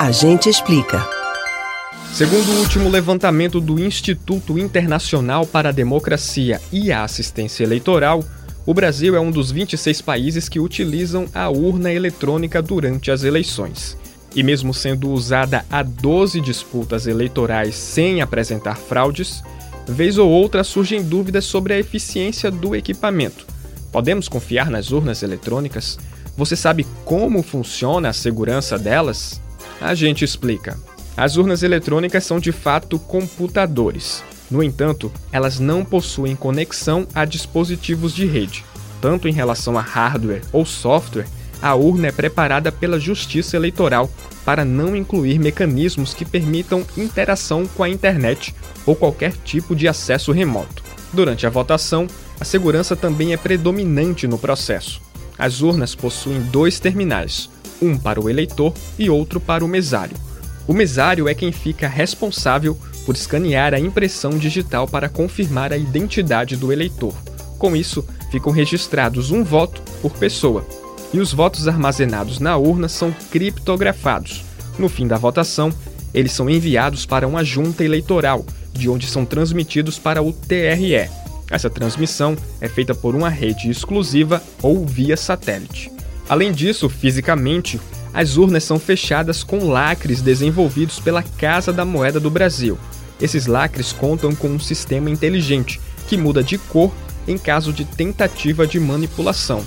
A gente explica. Segundo o último levantamento do Instituto Internacional para a Democracia e a Assistência Eleitoral, o Brasil é um dos 26 países que utilizam a urna eletrônica durante as eleições. E mesmo sendo usada a 12 disputas eleitorais sem apresentar fraudes, vez ou outra surgem dúvidas sobre a eficiência do equipamento. Podemos confiar nas urnas eletrônicas? Você sabe como funciona a segurança delas? A gente explica. As urnas eletrônicas são de fato computadores. No entanto, elas não possuem conexão a dispositivos de rede. Tanto em relação a hardware ou software, a urna é preparada pela Justiça Eleitoral para não incluir mecanismos que permitam interação com a internet ou qualquer tipo de acesso remoto. Durante a votação, a segurança também é predominante no processo. As urnas possuem dois terminais, um para o eleitor e outro para o mesário. O mesário é quem fica responsável por escanear a impressão digital para confirmar a identidade do eleitor. Com isso, ficam registrados um voto por pessoa, e os votos armazenados na urna são criptografados. No fim da votação, eles são enviados para uma junta eleitoral, de onde são transmitidos para o TRE. Essa transmissão é feita por uma rede exclusiva ou via satélite. Além disso, fisicamente, as urnas são fechadas com lacres desenvolvidos pela Casa da Moeda do Brasil. Esses lacres contam com um sistema inteligente que muda de cor em caso de tentativa de manipulação.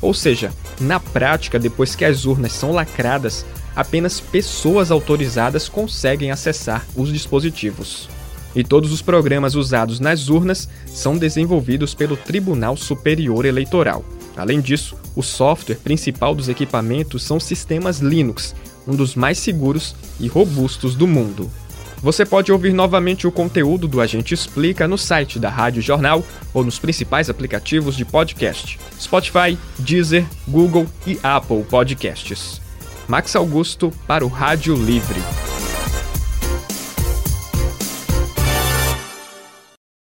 Ou seja, na prática, depois que as urnas são lacradas, apenas pessoas autorizadas conseguem acessar os dispositivos. E todos os programas usados nas urnas são desenvolvidos pelo Tribunal Superior Eleitoral. Além disso, o software principal dos equipamentos são sistemas Linux, um dos mais seguros e robustos do mundo. Você pode ouvir novamente o conteúdo do Agente Explica no site da Rádio Jornal ou nos principais aplicativos de podcast: Spotify, Deezer, Google e Apple Podcasts. Max Augusto para o Rádio Livre.